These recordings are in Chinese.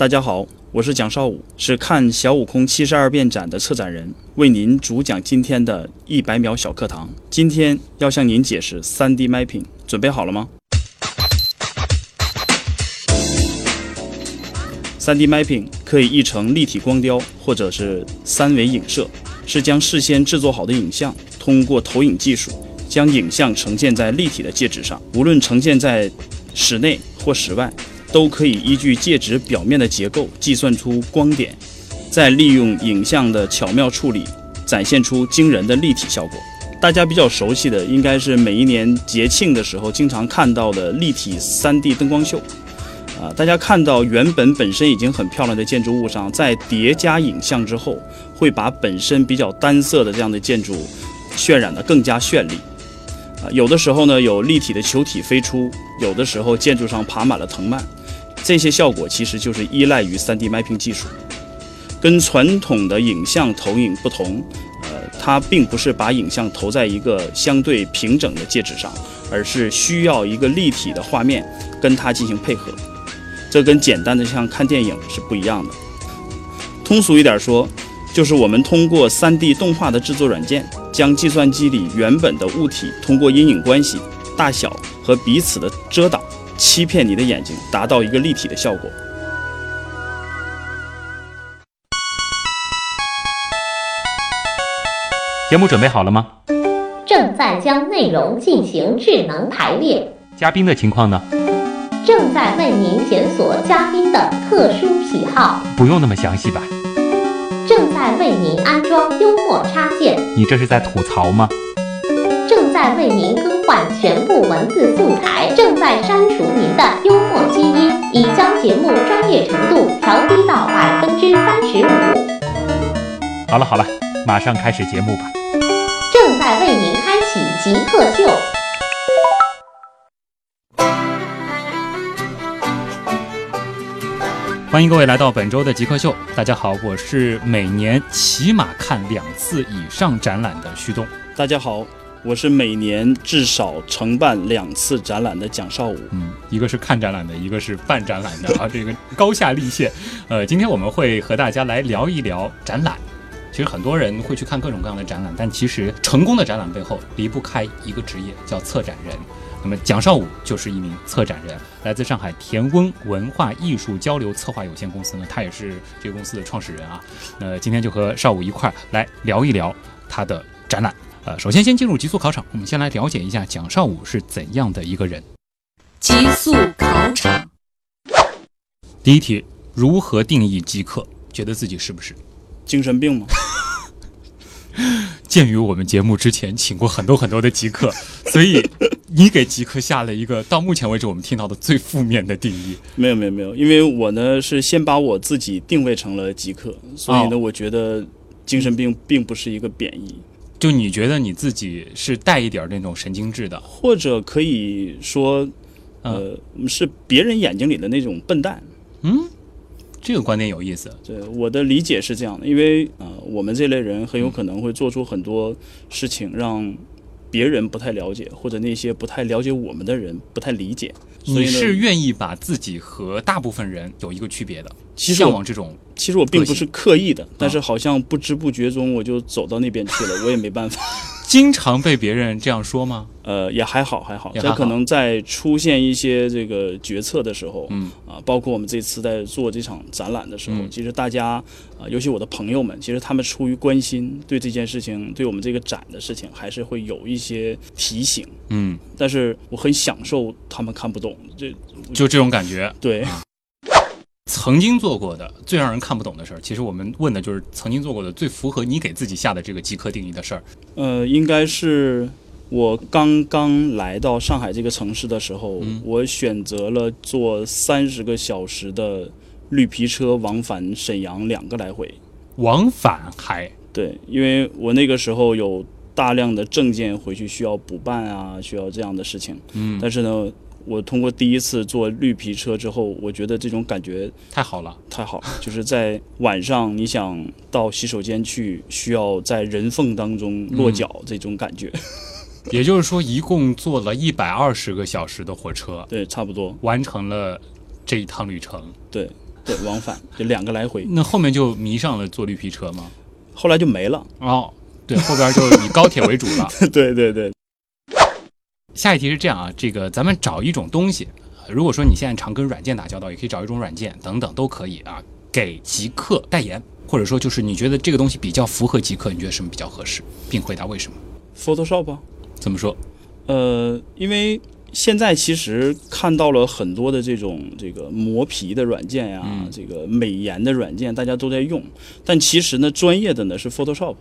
大家好，我是蒋少武，是看小悟空七十二变展的策展人，为您主讲今天的一百秒小课堂。今天要向您解释 3D mapping，准备好了吗？3D mapping 可以译成立体光雕或者是三维影射，是将事先制作好的影像通过投影技术将影像呈现在立体的介质上，无论呈现在室内或室外。都可以依据介质表面的结构计算出光点，再利用影像的巧妙处理，展现出惊人的立体效果。大家比较熟悉的应该是每一年节庆的时候经常看到的立体 3D 灯光秀。啊，大家看到原本本身已经很漂亮的建筑物上，在叠加影像之后，会把本身比较单色的这样的建筑渲染得更加绚丽。啊，有的时候呢有立体的球体飞出，有的时候建筑上爬满了藤蔓。这些效果其实就是依赖于 3D mapping 技术，跟传统的影像投影不同，呃，它并不是把影像投在一个相对平整的介质上，而是需要一个立体的画面跟它进行配合。这跟简单的像看电影是不一样的。通俗一点说，就是我们通过 3D 动画的制作软件，将计算机里原本的物体通过阴影关系、大小和彼此的遮挡。欺骗你的眼睛，达到一个立体的效果。节目准备好了吗？正在将内容进行智能排列。嘉宾的情况呢？正在为您检索嘉宾的特殊喜好。不用那么详细吧？正在为您安装幽默插件。你这是在吐槽吗？正在为您更换全部文字素材，正在删除您的幽默基因，已将节目专业程度调低到百分之三十五。好了好了，马上开始节目吧。正在为您开启极客秀。欢迎各位来到本周的极客秀。大家好，我是每年起码看两次以上展览的旭东。大家好。我是每年至少承办两次展览的蒋少武，嗯，一个是看展览的，一个是办展览的啊，这个高下立现。呃，今天我们会和大家来聊一聊展览。其实很多人会去看各种各样的展览，但其实成功的展览背后离不开一个职业，叫策展人。那么蒋少武就是一名策展人，来自上海田温文化艺术交流策划有限公司呢，他也是这个公司的创始人啊。那今天就和少武一块儿来聊一聊他的展览。呃，首先先进入极速考场，我们先来了解一下蒋少武是怎样的一个人。极速考场，第一题，如何定义极客？觉得自己是不是精神病吗？鉴于我们节目之前请过很多很多的极客，所以你给极客下了一个到目前为止我们听到的最负面的定义。没有没有没有，因为我呢是先把我自己定位成了极客，所以呢，我觉得精神病并不是一个贬义。就你觉得你自己是带一点那种神经质的，或者可以说，呃，是别人眼睛里的那种笨蛋。嗯，这个观点有意思。对，我的理解是这样的，因为呃，我们这类人很有可能会做出很多事情，让别人不太了解，或者那些不太了解我们的人不太理解。你是愿意把自己和大部分人有一个区别的，向往这种。其实我并不是刻意的，但是好像不知不觉中我就走到那边去了，我也没办法。经常被别人这样说吗？呃，也还好，还好。这可能在出现一些这个决策的时候，嗯啊，包括我们这次在做这场展览的时候，其实大家啊，尤其我的朋友们，其实他们出于关心，对这件事情，对我们这个展的事情，还是会有一些提醒。嗯，但是我很享受他们看不懂，这就这种感觉。对。曾经做过的最让人看不懂的事儿，其实我们问的就是曾经做过的最符合你给自己下的这个极客定义的事儿。呃，应该是我刚刚来到上海这个城市的时候，我选择了坐三十个小时的绿皮车往返沈阳两个来回。往返还对，因为我那个时候有大量的证件回去需要补办啊，需要这样的事情。嗯，但是呢。我通过第一次坐绿皮车之后，我觉得这种感觉太好了，太好了。就是在晚上，你想到洗手间去，需要在人缝当中落脚，这种感觉。也就是说，一共坐了一百二十个小时的火车，对，差不多完成了这一趟旅程。对，对，往返就两个来回，那后面就迷上了坐绿皮车吗？后来就没了。哦，对，后边就以高铁为主了。对 对对，下一题是这样啊，这个咱们找一种东西，呃如果说你现在常跟软件打交道，也可以找一种软件等等都可以啊，给极客代言，或者说就是你觉得这个东西比较符合极客，你觉得什么比较合适，并回答为什么？Photoshop 啊怎么说？呃，因为现在其实看到了很多的这种这个磨皮的软件呀、嗯这个美颜的软件，大家都在用，但其实呢，专业的呢是 Photoshop。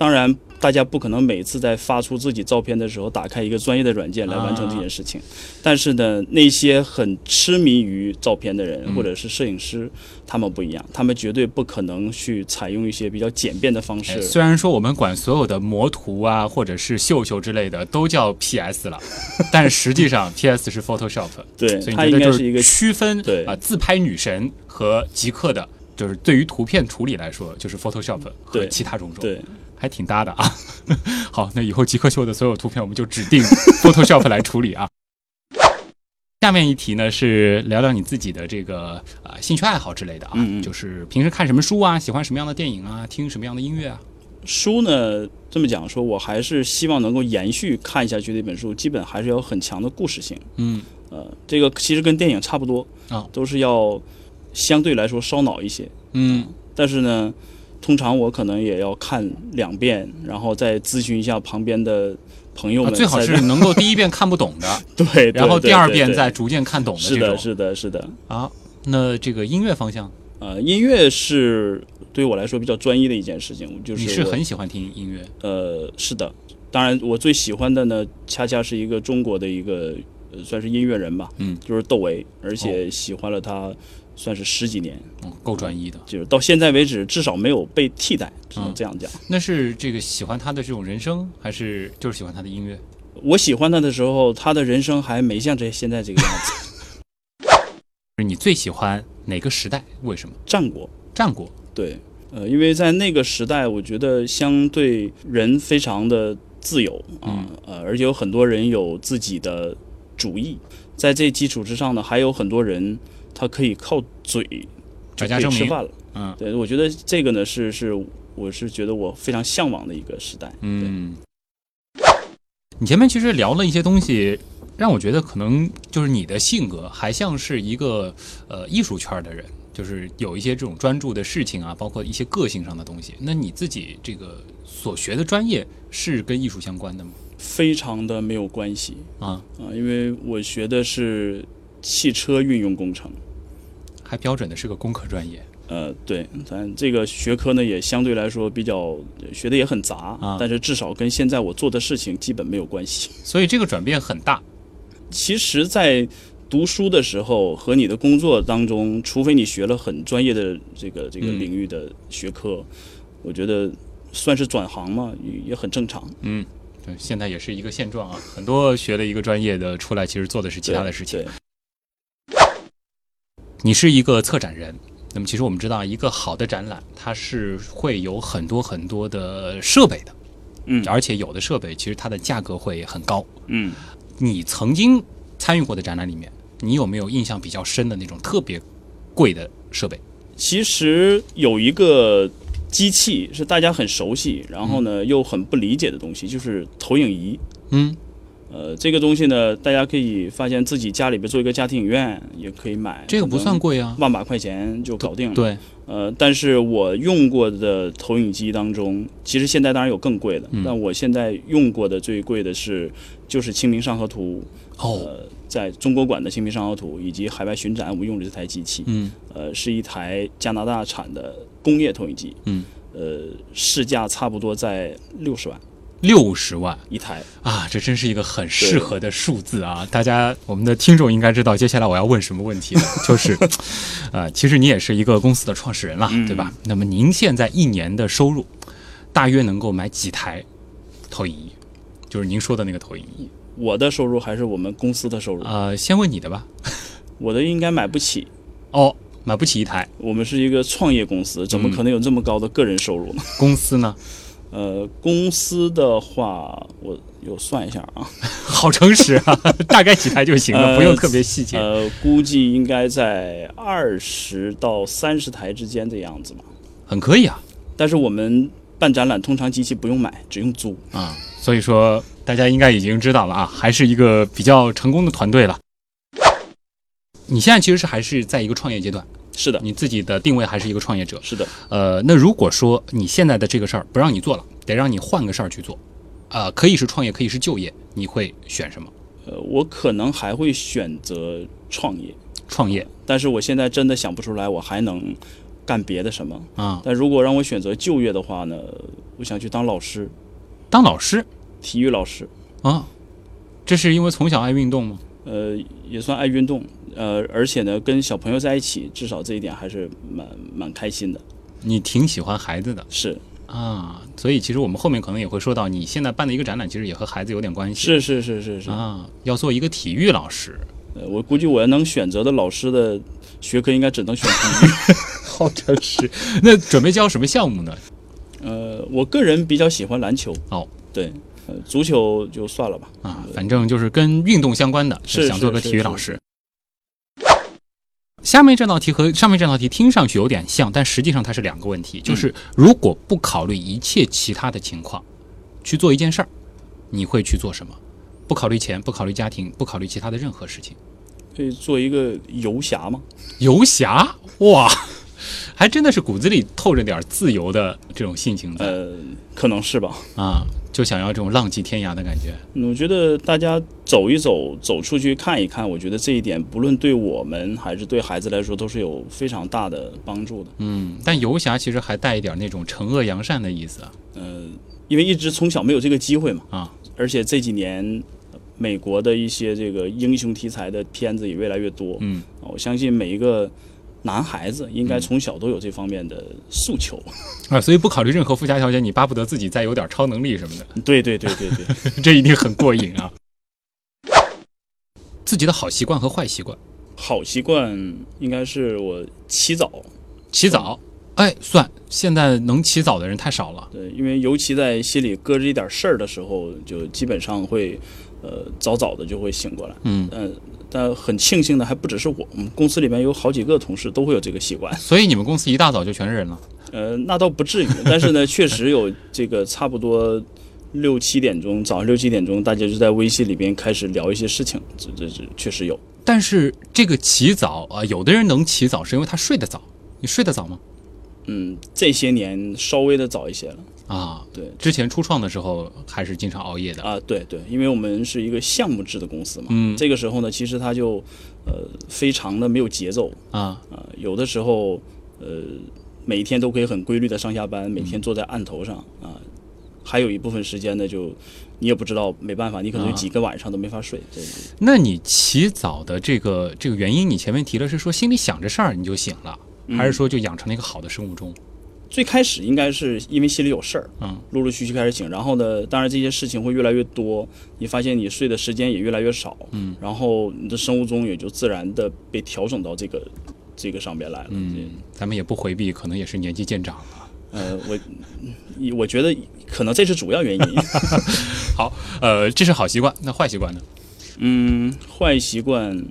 当然，大家不可能每次在发出自己照片的时候打开一个专业的软件来完成这件事情。但是呢，那些很痴迷于照片的人嗯或者是摄影师，他们不一样，他们绝对不可能去采用一些比较简便的方式。哎虽然说我们管所有的魔图啊，或者是秀秀之类的都叫 PS 了，但是实际上 PS 是 Photoshop，对，所以它你觉得就是一个区分对啊、自拍女神和极客的，就是对于图片处理来说，就是 Photoshop 和对其他种种，对。还挺搭的啊。好，那以后极客秀的所有图片我们就指定 Photoshop 来处理啊。下面一题呢是聊聊你自己的这个啊、兴趣爱好之类的啊，嗯嗯就是平时看什么书啊，喜欢什么样的电影啊，听什么样的音乐啊。书呢，这么讲说，我还是希望能够延续看下去的一本书，基本还是要有很强的故事性。嗯，呃，这个其实跟电影差不多啊都是要相对来说烧脑一些。嗯，但是呢，通常我可能也要看两遍，然后再咨询一下旁边的朋友们、啊最好是能够第一遍看不懂的，对，然后第二遍再逐渐看懂的是的，这种。是的，是的。啊，那这个音乐方向，呃，音乐是对于我来说比较专一的一件事情，就是你是我很喜欢听音乐？呃，是的，当然我最喜欢的呢，恰恰是一个中国的一个呃，算是音乐人吧，嗯，就是窦唯，而且喜欢了他算是十几年，嗯，够专一的。就是到现在为止至少没有被替代，只能嗯这样讲。那是这个喜欢他的这种人生，还是就是喜欢他的音乐？我喜欢他的时候，他的人生还没像这现在这个样子。就 是你最喜欢哪个时代？为什么？战国，战国。对，呃，因为在那个时代，我觉得相对人非常的自由啊，呃，而且有很多人有自己的主意，在这基础之上呢，还有很多人他可以靠嘴就可以吃饭了。嗯对，我觉得这个呢是是我是觉得我非常向往的一个时代。嗯。你前面其实聊了一些东西，让我觉得可能就是你的性格还像是一个呃艺术圈的人，就是有一些这种专注的事情啊，包括一些个性上的东西。那你自己这个所学的专业是跟艺术相关的吗？非常的没有关系啊，啊，因为我学的是汽车运用工程。还标准的是个工科专业。呃，对，咱这个学科呢也相对来说比较学的也很杂，啊但是至少跟现在我做的事情基本没有关系。所以这个转变很大。其实，在读书的时候和你的工作当中，除非你学了很专业的这个这个嗯领域的学科，我觉得算是转行嘛，也也很正常。嗯，对，现在也是一个现状啊。很多学了一个专业的出来，其实做的是其他的事情对。。你是一个策展人，那么其实我们知道，一个好的展览它是会有很多很多的设备的，嗯而且有的设备其实它的价格会很高。嗯，你曾经参与过的展览里面，你有没有印象比较深的那种特别贵的设备？其实有一个机器是大家很熟悉，然后呢又很不理解的东西，就是投影仪。嗯，呃，这个东西呢，大家可以发现自己家里边做一个家庭影院也可以买，这个不算贵啊。万把块钱就搞定了。对，呃，但是我用过的投影机当中，其实现在当然有更贵的，嗯但我现在用过的最贵的是就是《清明上河图》，哦，呃，在中国馆的《清明上河图》以及海外巡展，我们用的这台机器，嗯呃，是一台加拿大产的工业投影机，嗯，呃，市价差不多在六十万六十万一台。啊，这真是一个很适合的数字啊！大家，我们的听众应该知道，接下来我要问什么问题了，就是，呃，其实你也是一个公司的创始人了，嗯对吧？那么您现在一年的收入，大约能够买几台投影仪？就是您说的那个投影仪。我的收入还是我们公司的收入，呃，先问你的吧。我的应该买不起。哦，买不起一台，我们是一个创业公司，怎么嗯可能有这么高的个人收入呢？公司呢？呃，公司的话，我有算一下啊，好诚实啊，大概几台就行了，呃不用特别细节。呃，估计应该在二十到三十台之间的样子吧。很可以啊但是我们办展览通常机器不用买，只用租。啊，所以说大家应该已经知道了啊，还是一个比较成功的团队了。你现在其实是还是在一个创业阶段，是的，你自己的定位还是一个创业者。是的。呃，那如果说你现在的这个事儿不让你做了，得让你换个事儿去做，呃，可以是创业，可以是就业，你会选什么？呃，我可能还会选择创业，创业但是我现在真的想不出来我还能干别的什么。啊，但如果让我选择就业的话呢，我想去当老师，当老师体育老师。啊，这是因为从小爱运动吗？呃，也算爱运动，呃，而且呢，跟小朋友在一起，至少这一点还是蛮蛮开心的。你挺喜欢孩子的是啊，所以其实我们后面可能也会说到，你现在办的一个展览，其实也和孩子有点关系。是是是是是，啊，要做一个体育老师，呃，我估计我要能选择的老师的学科，应该只能选体育。好诚实。那准备教什么项目呢？呃，我个人比较喜欢篮球。哦，对，呃，足球就算了吧。啊，反正就是跟运动相关的，是想做个是是体育老师。下面这道题和上面这道题听上去有点像，但实际上它是两个问题。就是如果不考虑一切其他的情况，去做一件事儿，你会去做什么？不考虑钱，不考虑家庭，不考虑其他的任何事情。可以做一个游侠吗？游侠，哇，还真的是骨子里透着点自由的这种性情在、呃，可能是吧。啊，就想要这种浪迹天涯的感觉。嗯我觉得大家走一走，走出去看一看，我觉得这一点不论对我们还是对孩子来说，都是有非常大的帮助的。嗯，但游侠其实还带一点那种惩恶扬善的意思啊。呃，因为一直从小没有这个机会嘛，啊，而且这几年呃美国的一些这个英雄题材的片子也越来越多。嗯，我相信每一个男孩子应该从小都有这方面的诉求。啊，所以不考虑任何附加条件，你巴不得自己再有点超能力什么的，对对对对对，这一定很过瘾啊。自己的好习惯和坏习惯，好习惯应该是我起早。起早，哎，算，现在能起早的人太少了。对，因为尤其在心里搁着一点事儿的时候，就基本上会，呃，早早的就会醒过来。嗯，但但很庆幸的还不只是我，我们公司里面有好几个同事都会有这个习惯。所以你们公司一大早就全是人了。呃，那倒不至于，但是呢，确实有这个差不多六七点钟，早上六七点钟，大家就在微信里边开始聊一些事情，这这这确实有。但是这个起早啊、呃有的人能起早是因为他睡得早，你睡得早吗？嗯，这些年稍微的早一些了。啊，对。之前初创的时候还是经常熬夜的。啊，对对，因为我们是一个项目制的公司嘛，嗯。这个时候呢，其实它就呃非常的没有节奏。啊，啊、有的时候呃每天都可以很规律的上下班，每天坐在案头上啊、还有一部分时间呢，就你也不知道，没办法，你可能几个晚上都没法睡。这那你起早的这个这个原因，你前面提了是说心里想着事儿你就醒了，还是说就养成了一个好的生物钟？最开始应该是因为心里有事儿，嗯，陆陆续续开始醒，然后呢，当然这些事情会越来越多，你发现你睡的时间也越来越少，嗯，然后你的生物钟也就自然的被调整到这个这个上边来了。嗯，咱们也不回避，可能也是年纪渐长了。呃，我我觉得可能这是主要原因。好，呃，这是好习惯，那坏习惯呢？嗯，坏习惯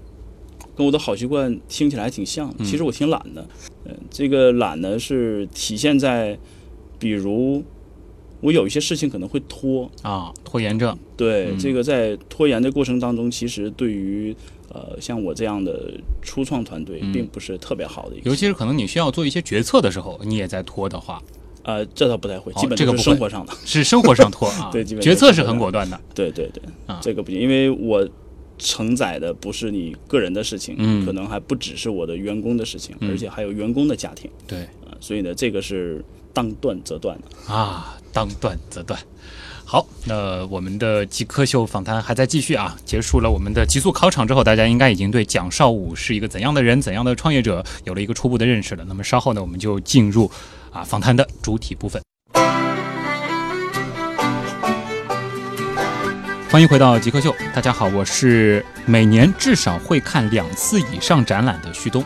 跟我的好习惯听起来还挺像，其实我挺懒的。呃，这个懒呢是体现在，比如我有一些事情可能会拖，啊，拖延症。对，嗯这个在拖延的过程当中，其实对于呃像我这样的初创团队，嗯并不是特别好的一个。尤其是可能你需要做一些决策的时候，你也在拖的话，呃，这倒不太会，哦基本都这个生活上的。是生活上拖 啊。对基本决策是很果断的。对对对，啊这个不行，因为我承载的不是你个人的事情，嗯可能还不只是我的员工的事情，嗯而且还有员工的家庭对啊、所以呢，这个是当断则断的。啊，当断则断。好，那我们的极客秀访谈还在继续啊。结束了我们的极速考场之后，大家应该已经对蒋少武是一个怎样的人、怎样的创业者有了一个初步的认识了。那么稍后呢，我们就进入啊访谈的主体部分。欢迎回到极客秀，大家好，我是每年至少会看两次以上展览的旭东。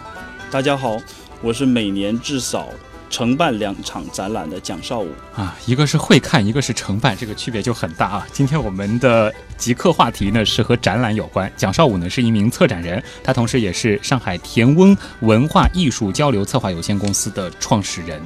大家好，我是每年至少承办两场展览的蒋少武。啊，一个是会看，一个是承办，这个区别就很大啊。今天我们的极客话题呢是和展览有关。蒋少武呢是一名策展人，他同时也是上海田翁文化艺术交流策划有限公司的创始人。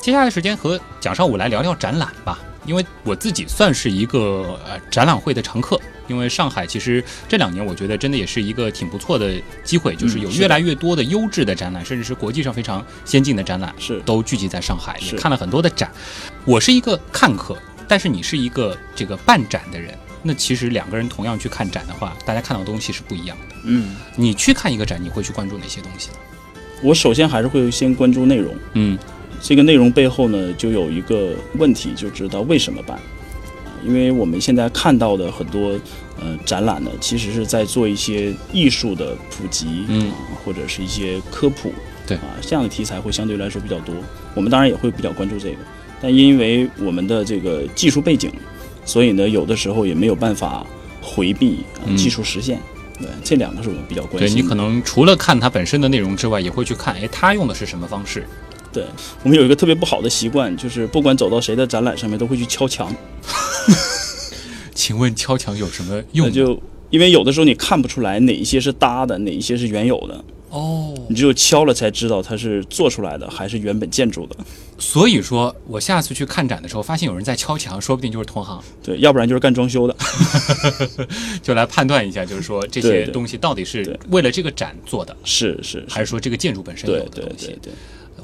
接下来时间和蒋少武来聊聊展览吧，因为我自己算是一个呃展览会的常客。因为上海其实这两年我觉得真的也是一个挺不错的机会，就是有越来越多的优质的展览，甚至是国际上非常先进的展览，是都聚集在上海，也看了很多的展。我是一个看客，但是你是一个这个办展的人，那其实两个人同样去看展的话，大家看到的东西是不一样的。嗯，你去看一个展，你会去关注哪些东西呢？我首先还是会先关注内容。嗯这个内容背后呢，就有一个问题，就知道为什么办。啊因为我们现在看到的很多呃展览呢，其实是在做一些艺术的普及，嗯啊或者是一些科普，对啊，这样的题材会相对来说比较多。我们当然也会比较关注这个，但因为我们的这个技术背景，所以呢，有的时候也没有办法回避、啊嗯技术实现。对，这两个是我们比较关心的。你可能除了看它本身的内容之外，也会去看，哎，它用的是什么方式？对我们有一个特别不好的习惯，就是不管走到谁的展览上面，都会去敲墙。请问敲墙有什么用？那就因为有的时候你看不出来哪一些是搭的，哪一些是原有的，哦，你只有敲了才知道它是做出来的还是原本建筑的。所以说我下次去看展的时候，发现有人在敲墙，说不定就是同行，对，要不然就是干装修的。就来判断一下，就是说这些东西到底是为了这个展做的，是是是，还是说这个建筑本身有的东西对？对。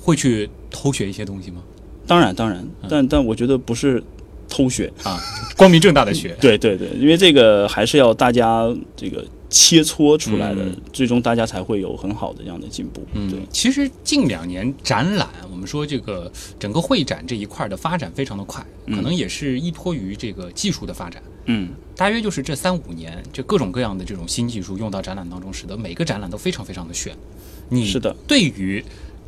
会去偷学一些东西吗？当然当然，但但我觉得不是偷学。啊，光明正大的学。对对对，因为这个还是要大家这个切磋出来的，嗯最终大家才会有很好的这样的进步。嗯对，，其实近两年展览，我们说这个整个会展这一块的发展非常的快，可能也是依托于这个技术的发展。嗯，大约就是这三五年，这各种各样的这种新技术用到展览当中，使得每个展览都非常非常的炫。你是的，对于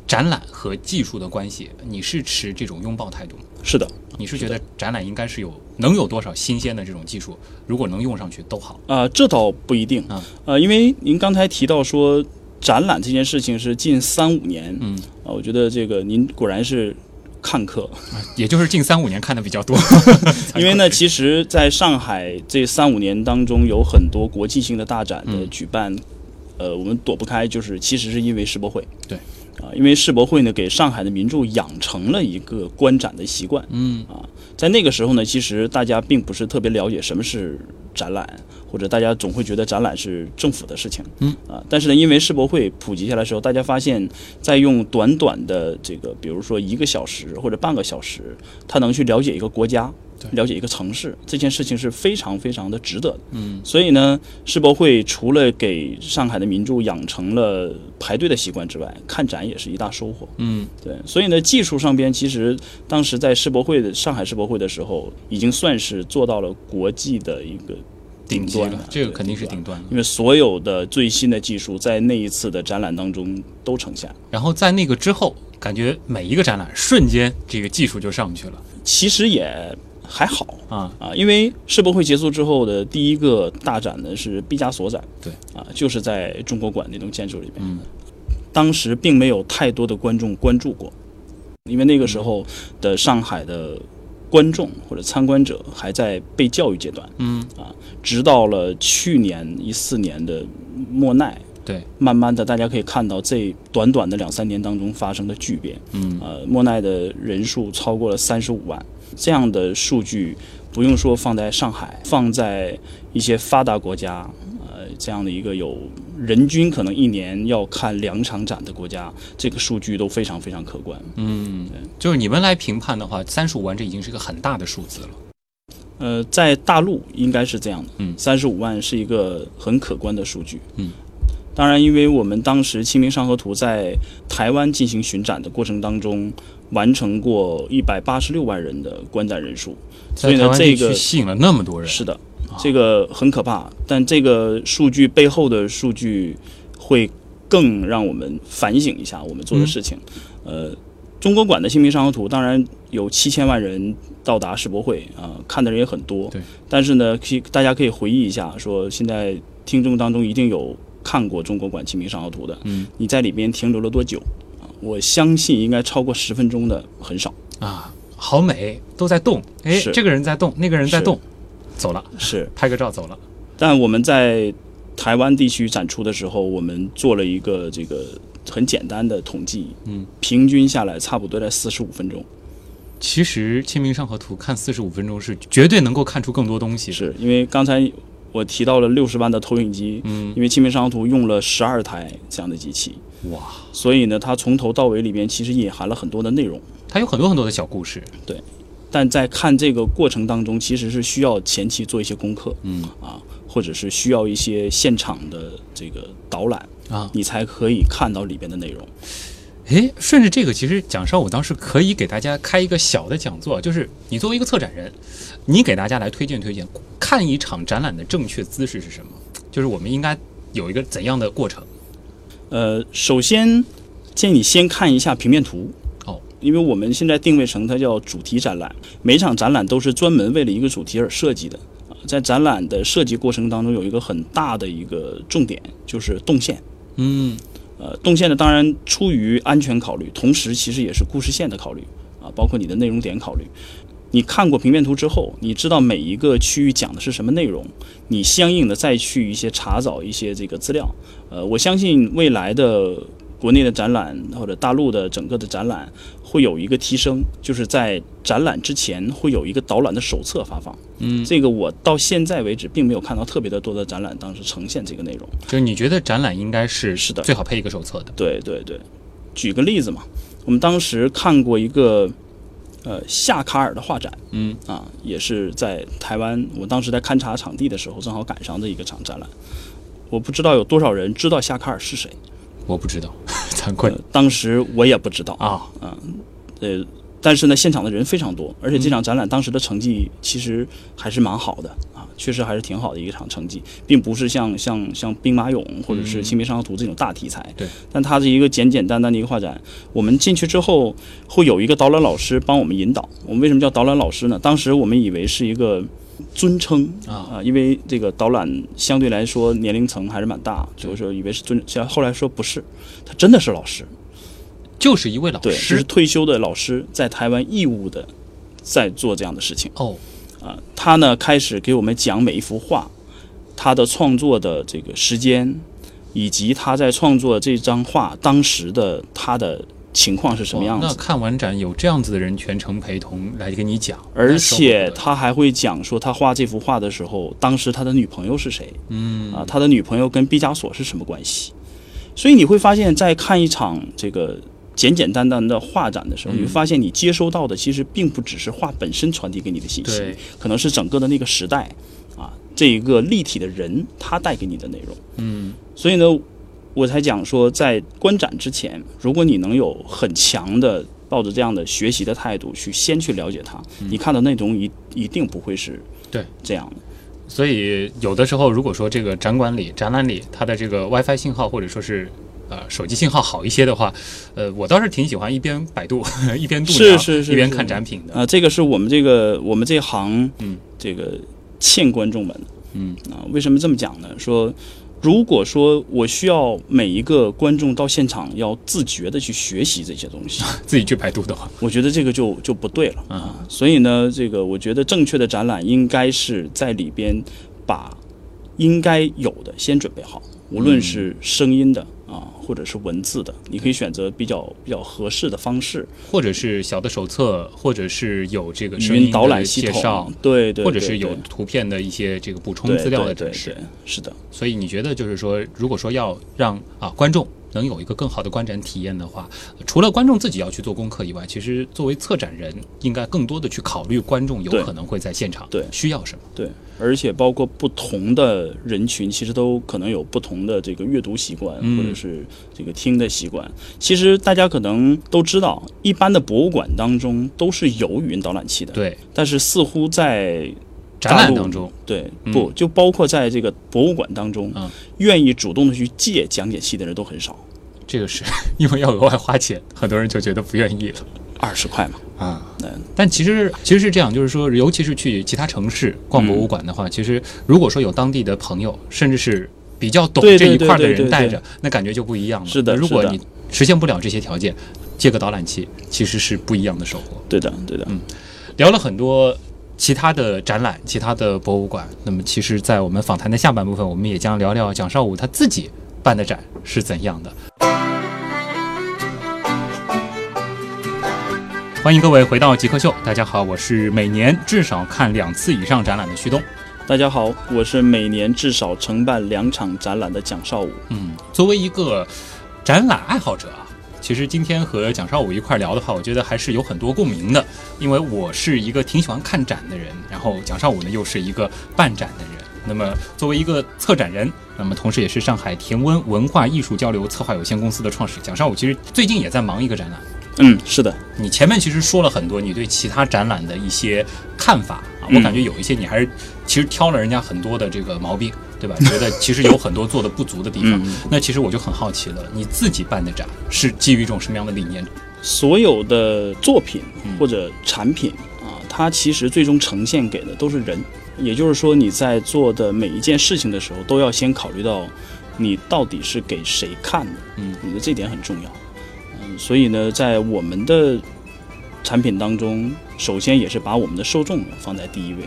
展览和技术的关系，你是持这种拥抱态度吗？是的。你是觉得展览应该是有能有多少新鲜的这种技术，如果能用上去都好。啊、这倒不一定啊。呃，因为您刚才提到说展览这件事情是近三五年，嗯，啊，我觉得这个您果然是看客，也就是近三五年看的比较多。因为呢，其实在上海这三五年当中，有很多国际性的大展的嗯举办，呃，我们躲不开，就是其实是因为世博会，对，啊，因为世博会呢，给上海的民众养成了一个观展的习惯，嗯啊，在那个时候呢，其实大家并不是特别了解什么是展览，或者大家总会觉得展览是政府的事情，嗯啊，但是呢，因为世博会普及下来的时候，大家发现，在用短短的这个，比如说一个小时或者半个小时，他能去了解一个国家。了解一个城市这件事情是非常非常的值得的，嗯，所以呢，世博会除了给上海的民众养成了排队的习惯之外，看展也是一大收获。嗯，对，所以呢，技术上边其实当时在世博会的上海世博会的时候，已经算是做到了国际的一个顶端了，，了这个肯定是端。顶端的。因为所有的最新的技术在那一次的展览当中都呈现。然后在那个之后，感觉每一个展览瞬间这个技术就上去了。其实也还好啊。啊，因为世博会结束之后的第一个大展呢是毕加索展，对啊，就是在中国馆那栋建筑里面。嗯当时并没有太多的观众关注过，因为那个时候的上海的观众或者参观者还在被教育阶段，嗯啊，直到了去年一四年的莫奈，对，慢慢的大家可以看到这短短的两三年当中发生的巨变。嗯呃，莫奈的人数超过了三十五万，这样的数据不用说放在上海，放在一些发达国家，呃，这样的一个有人均可能一年要看两场展的国家，这个数据都非常非常可观。嗯，就是你们来评判的话，三十五万这已经是个很大的数字了。呃，在大陆应该是这样的，嗯三十五万是一个很可观的数据，嗯。当然，因为我们当时《清明上河图》在台湾进行巡展的过程当中，完成过一百八十六万人的观展人数，所以呢，这个吸引了那么多人，是的，这个很可怕。但这个数据背后的数据会更让我们反省一下我们做的事情。呃，中国馆的《清明上河图》当然有七千万人到达世博会啊、看的人也很多。对。但是呢，可以大家可以回忆一下，说现在听众当中一定有看过中国馆《清明上河图》的，嗯，你在里边停留了多久？啊，我相信应该超过十分钟的很少。啊，好美，都在动，哎，这个人在动，那个人在动，走了，是，拍个照走了。但我们在台湾地区展出的时候，我们做了一个这个很简单的统计，嗯，平均下来差不多在四十五分钟。其实《清明上河图》看四十五分钟是绝对能够看出更多东西。是因为刚才我提到了六十万的投影机，嗯，因为《清明上河图》用了十二台这样的机器，哇，所以呢，它从头到尾里边其实隐含了很多的内容。它有很多很多的小故事。对。但在看这个过程当中，其实是需要前期做一些功课。嗯。啊，或者是需要一些现场的这个导览，啊，你才可以看到里边的内容。诶，顺着这个，其实蒋少武当时可以给大家开一个小的讲座，就是你作为一个策展人，你给大家来推荐推荐看一场展览的正确姿势是什么？就是我们应该有一个怎样的过程？呃，首先建议你先看一下平面图。哦，因为我们现在定位成它叫主题展览，每场展览都是专门为了一个主题而设计的。啊，在展览的设计过程当中，有一个很大的一个重点，就是动线。嗯，呃，动线呢，当然出于安全考虑，同时其实也是故事线的考虑啊，包括你的内容点考虑。你看过平面图之后，你知道每一个区域讲的是什么内容，你相应的再去一些查找一些这个资料。呃，我相信未来的国内的展览或者大陆的整个的展览会有一个提升，就是在展览之前会有一个导览的手册发放。嗯，这个我到现在为止并没有看到特别的多的展览当时呈现这个内容。就是你觉得展览应该是是的最好配一个手册的。对对对，举个例子嘛，我们当时看过一个呃夏卡尔的画展。嗯。啊，也是在台湾，我当时在勘察场地的时候，正好赶上的一个场展览。我不知道有多少人知道夏卡尔是谁，我不知道，惭愧。呃当时我也不知道。啊。嗯呃，但是呢，现场的人非常多，而且这场展览当时的成绩其实还是蛮好的啊，确实还是挺好的一场成绩，并不是像像像兵马俑或者是嗯清明上河图这种大题材。对，但它是一个简简单单的一个画展。我们进去之后，会有一个导览老师帮我们引导。我们为什么叫导览老师呢？当时我们以为是一个尊称啊啊，因为这个导览相对来说年龄层还是蛮大，所以说以为是尊，像后来说不是，他真的是老师。就是一位老对，是师退休的老师在台湾义务的在做这样的事情哦，啊。他呢开始给我们讲每一幅画，他的创作的这个时间，以及他在创作这张画当时的他的情况是什么样子。哇那看完展有这样子的人全程陪同来跟你讲，而且他还会讲说，他画这幅画的时候，当时他的女朋友是谁嗯啊？他的女朋友跟毕加索是什么关系？所以你会发现在看一场这个简简单单的画展的时候，嗯。你会发现你接收到的其实并不只是画本身传递给你的信息对，可能是整个的那个时代啊，这一个立体的人他带给你的内容。嗯。所以呢，我才讲说，在观展之前，如果你能有很强的抱着这样的学习的态度去先去了解它，你看到内容一一定不会是对。这样的。所以有的时候，如果说这个展馆里、展览里它的这个 WiFi 信号或者说是呃手机信号好一些的话，呃，我倒是挺喜欢一边百度 一边是是是一边看展品的。啊、这个是我们这个我们这行，嗯，这个欠观众们的嗯啊。为什么这么讲呢？说如果说我需要每一个观众到现场要自觉的去学习这些东西，自己去百度的话，我觉得这个就就不对了啊。所以呢，这个我觉得正确的展览应该是在里边把应该有的先准备好，无论是声音的啊，或者是文字的，你可以选择比较比较合适的方式，或者是小的手册，或者是有这个声音语音导览的系统介绍，，对对，或者是有图片的一些这个补充资料的对对展示对。是的，所以你觉得就是说，如果说要让啊观众能有一个更好的观展体验的话，呃除了观众自己要去做功课以外，其实作为策展人，应该更多的去考虑观众有可能会在现场对需要什么。对，而且包括不同的人群，其实都可能有不同的这个阅读习惯，嗯或者是这个听的习惯。其实大家可能都知道，一般的博物馆当中都是有语音导览器的，对，但是似乎在展览当中，对嗯。不就包括在这个博物馆当中，嗯。愿意主动的去借讲解器的人都很少，这个是 因为要额外花钱，很多人就觉得不愿意了。二十块嘛，啊。嗯，但其实其实是这样，就是说，尤其是去其他城市逛博物馆的话，其实如果说有当地的朋友，甚至是比较懂这一块的人带着，那感觉就不一样了。是的如果你实现不了这些条件，借个导览器其实是不一样的收获。对的，对的。嗯。聊了很多其他的展览、其他的博物馆。那么，其实，在我们访谈的下半部分，我们也将聊聊蒋少武他自己办的展是怎样的。欢迎各位回到极客秀，大家好，我是每年至少看两次以上展览的旭东。大家好，我是每年至少承办两场展览的蒋少武。嗯，作为一个展览爱好者啊，其实今天和蒋绍武一块聊的话，我觉得还是有很多共鸣的，因为我是一个挺喜欢看展的人，然后蒋绍武呢又是一个办展的人。那么作为一个策展人，那么同时也是上海田温文化艺术交流策划有限公司的创始人蒋绍武，其实最近也在忙一个展览。嗯，是的，你前面其实说了很多你对其他展览的一些看法啊，嗯我感觉有一些你还是其实挑了人家很多的这个毛病，对吧？觉得其实有很多做的不足的地方。嗯那其实我就很好奇了，你自己办的展是基于一种什么样的理念？所有的作品嗯或者产品啊，它其实最终呈现给的都是人。也就是说，你在做的每一件事情的时候，都要先考虑到你到底是给谁看的。嗯，我觉得这点很重要。嗯，所以呢，在我们的产品当中，首先也是把我们的受众放在第一位。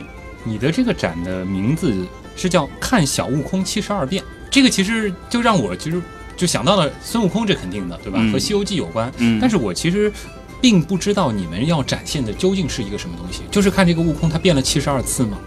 你的这个展的名字是叫“看小悟空七十二变”，这个其实就让我其实就想到了孙悟空，这肯定的，对吧？嗯和《西游记》有关。嗯但是我其实并不知道你们要展现的究竟是一个什么东西，就是看这个悟空他变了七十二次吗？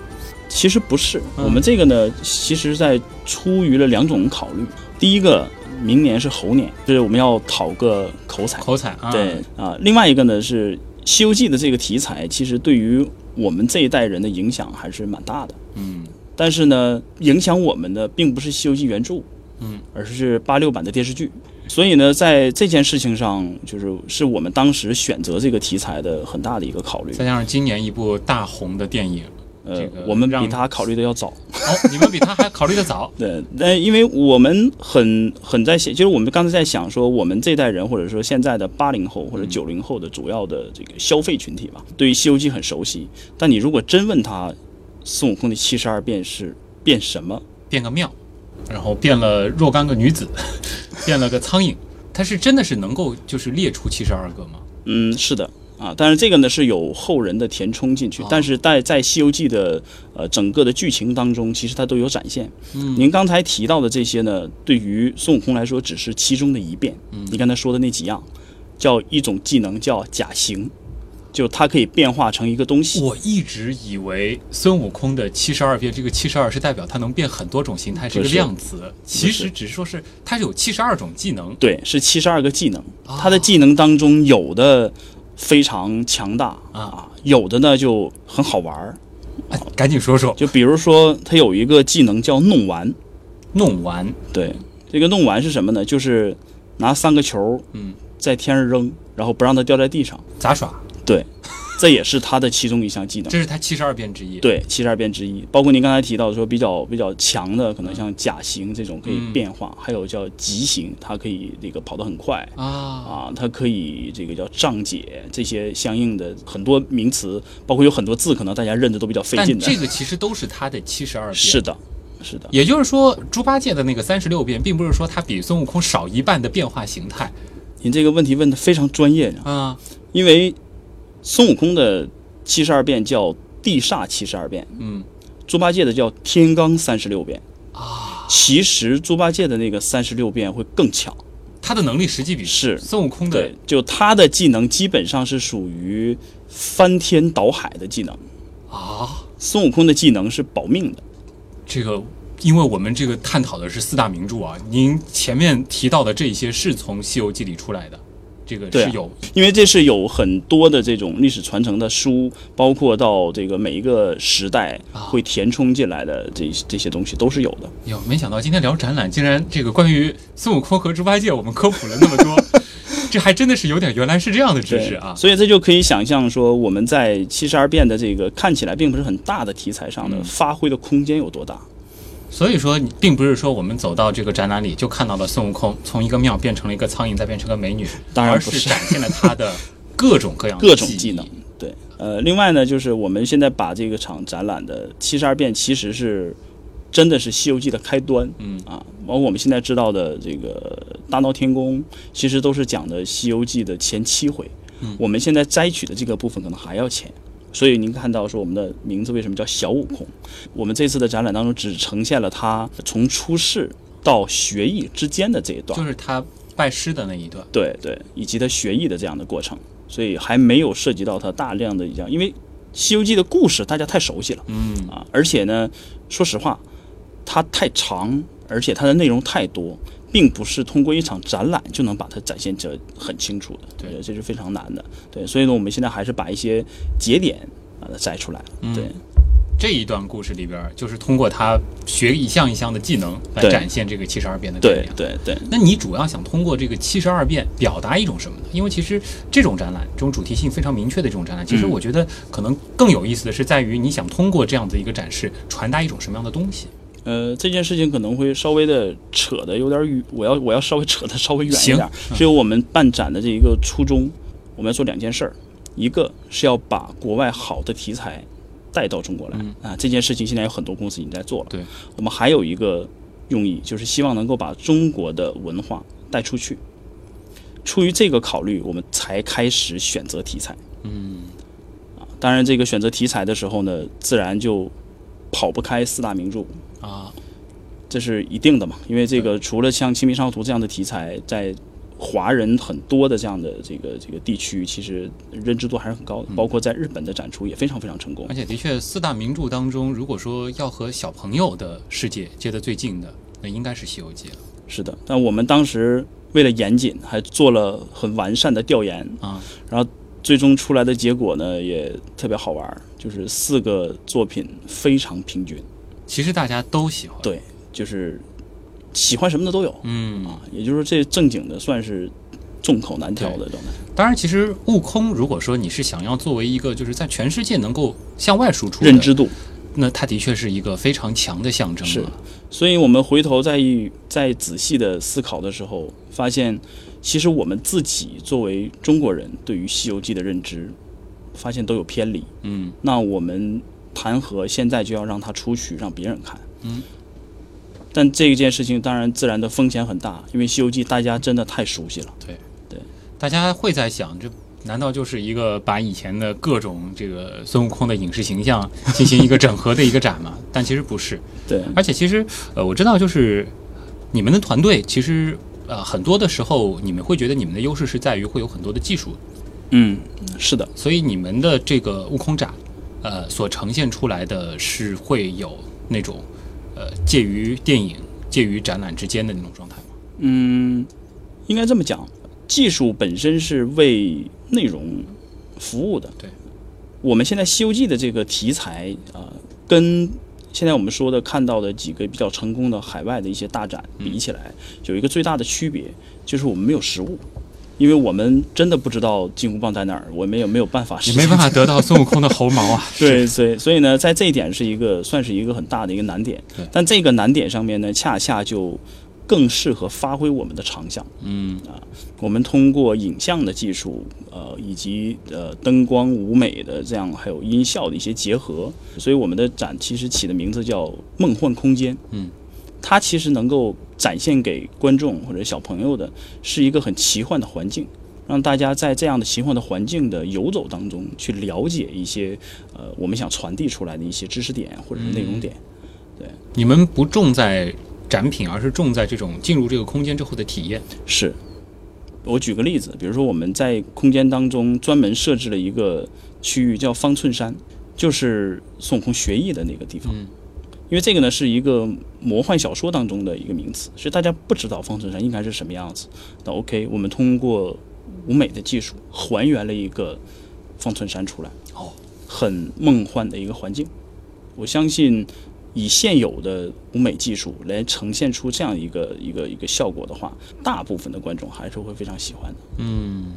其实不是，嗯我们这个呢，其实在出于了两种考虑。第一个，明年是猴年，就是我们要讨个口彩。口彩啊，对啊，另外一个呢是《西游记》的这个题材，其实对于我们这一代人的影响还是蛮大的。嗯但是呢，影响我们的并不是《西游记》原著，嗯，而是八六版的电视剧。所以呢，在这件事情上，就是是我们当时选择这个题材的很大的一个考虑。再加上今年一部大红的电影，呃这个，我们比他考虑的要早。哦，你们比他还考虑的早，对，那因为我们很很在想，就是我们刚才在想说，我们这代人或者说现在的八零后或者九零后的主要的这个消费群体吧，对于《西游记》很熟悉。但你如果真问他，孙悟空的七十二变是变什么？变个庙，然后变了若干个女子，变了个苍蝇，他是真的是能够就是列出七十二个吗？嗯，是的。啊，但是这个呢是有后人的填充进去，哦但是在在《西游记》的呃整个的剧情当中，其实它都有展现。嗯您刚才提到的这些呢，对于孙悟空来说只是其中的一变。嗯你刚才说的那几样，叫一种技能叫假形，就它可以变化成一个东西。我一直以为孙悟空的七十二变，这个七十二是代表他能变很多种形态，是个量词。其实只是说是他有七十二种技能。对，是七十二个技能，哦它的技能当中有的非常强大啊，有的呢就很好玩儿。哎，赶紧说说，就比如说，他有一个技能叫弄丸，弄完，对，这个弄丸是什么呢？就是拿三个球，嗯，在天上扔，然后不让它掉在地上。咋耍，对，这也是他的其中一项技能。这是他七十二变之一。，对，七十二变之一，包括您刚才提到说比较比较强的，可能像甲型这种可以嗯变化，还有叫极型，它可以这个跑得很快啊，啊，它可以这个叫障解这些相应的很多名词，包括有很多字可能大家认得都比较费劲的。这个其实都是他的七十二变。是的，是的，也就是说，猪八戒的那个三十六变，并不是说他比孙悟空少一半的变化形态您这个问题问的非常专业啊，啊。因为孙悟空的七十二变叫地煞七十二变，嗯猪八戒的叫天罡三十六变。啊，其实猪八戒的那个三十六变会更强，他的能力实际比是孙悟空的对，就他的技能基本上是属于翻天倒海的技能，啊，孙悟空的技能是保命的。这个。因为我们这个探讨的是四大名著啊，您前面提到的这些是从《西游记》里出来的，这个是有因为这是有很多的这种历史传承的书，包括到这个每一个时代啊会填充进来的这这些东西都是有的。哟，没想到今天聊展览，竟然这个关于孙悟空和猪八戒，我们科普了那么多，这还真的是有点原来是这样的知识啊。所以这就可以想象说，我们在七十二变的这个看起来并不是很大的题材上的嗯发挥的空间有多大。所以说，并不是说我们走到这个展览里就看到了孙悟空从一个庙变成了一个苍蝇，再变成个美女，当然不是是展现了他的 各种各样的各种技能。对，呃，另外呢，就是我们现在把这个场展览的七十二变其实是真的是《西游记》的开端。嗯啊，包括我们现在知道的这个大闹天宫，其实都是讲的《西游记》的前七回。嗯我们现在摘取的这个部分可能还要前，所以您看到说我们的名字为什么叫小悟空？我们这次的展览当中只呈现了他从出世到学艺之间的这一段，就是他拜师的那一段。对对，以及他学艺的这样的过程，所以还没有涉及到他大量的一样，因为《西游记》的故事大家太熟悉了。嗯啊，而且呢，说实话，它太长，而且它的内容太多，并不是通过一场展览就能把它展现得很清楚的，对这是非常难的。对，所以呢，我们现在还是把一些节点把它摘出来对，这一段故事里边儿，就是通过他学一项一项的技能来展现这个七十二变的力对量。对对，那你主要想通过这个七十二变表达一种什么呢？因为其实这种展览，这种主题性非常明确的这种展览，其实嗯我觉得可能更有意思的是在于你想通过这样的一个展示，传达一种什么样的东西。呃，这件事情可能会稍微的扯的有点远，我要我要稍微扯的稍微远一行点。只有我们办展的这一个初衷，我们要做两件事儿，一个是要把国外好的题材带到中国来、嗯啊，这件事情现在有很多公司已经在做了。对，我们还有一个用意，就是希望能够把中国的文化带出去。出于这个考虑，我们才开始选择题材。嗯啊当然，这个选择题材的时候呢，自然就跑不开四大名著。啊，这是一定的嘛，因为这个除了像《清明上河图》这样的题材，在华人很多的这样的这个这个地区，其实认知度还是很高的，包括在日本的展出也非常非常成功而。且的确，四大名著当中，如果说要和小朋友的世界接得最近的，那应该是《西游记》了是的，但我们当时为了严谨，还做了很完善的调研，啊。然后最终出来的结果呢也特别好玩儿，就是四个作品非常平均，其实大家都喜欢。对，就是喜欢什么的都有嗯，啊，也就是说这正经的算是众口难调的状态。当然，其实悟空，如果说你是想要作为一个就是在全世界能够向外输出认知度，那它的确是一个非常强的象征是。所以我们回头再一再仔细的思考的时候，发现其实我们自己作为中国人对于《西游记》的认知，发现都有偏离。嗯那我们谈何现在就要让他出去让别人看？嗯。但这一件事情当然自然的风险很大，因为《西游记》大家真的太熟悉了。对对大家会在想，这难道就是一个把以前的各种这个孙悟空的影视形象进行一个整合的一个展吗？但其实不是。对，而且其实呃，我知道就是你们的团队其实呃很多的时候，你们会觉得你们的优势是在于会有很多的技术，嗯，是的，所以你们的这个悟空展，呃，所呈现出来的是会有那种呃介于电影、介于展览之间的那种状态吗？嗯，应该这么讲，技术本身是为内容服务的。对，我们现在《西游记》的这个题材啊、呃跟现在我们说的看到的几个比较成功的海外的一些大展比起来，有一个最大的区别，就是我们没有实物。因为我们真的不知道金箍棒在哪儿，我们也没有办法实现，你没办法得到孙悟空的猴毛啊！对，所以所以呢，在这一点是一个算是一个很大的一个难点。但这个难点上面呢，恰恰就更适合发挥我们的长项。嗯啊我们通过影像的技术，呃，以及呃灯光、舞美的这样，还有音效的一些结合，所以我们的展其实起的名字叫“梦幻空间”。嗯，它其实能够展现给观众或者小朋友的是一个很奇幻的环境，让大家在这样的奇幻的环境的游走当中去了解一些呃我们想传递出来的一些知识点或者是内容点。对你们不重在展品，而是重在这种进入这个空间之后的体验。是，我举个例子，比如说我们在空间当中专门设置了一个区域叫方寸山，就是孙悟空学艺的那个地方。嗯因为这个呢是一个魔幻小说当中的一个名词，所以大家不知道方寸山应该是什么样子。那 OK，我们通过舞美的技术还原了一个方寸山出来，哦，很梦幻的一个环境。我相信以现有的舞美技术来呈现出这样一个一个一个效果的话，大部分的观众还是会非常喜欢的。嗯，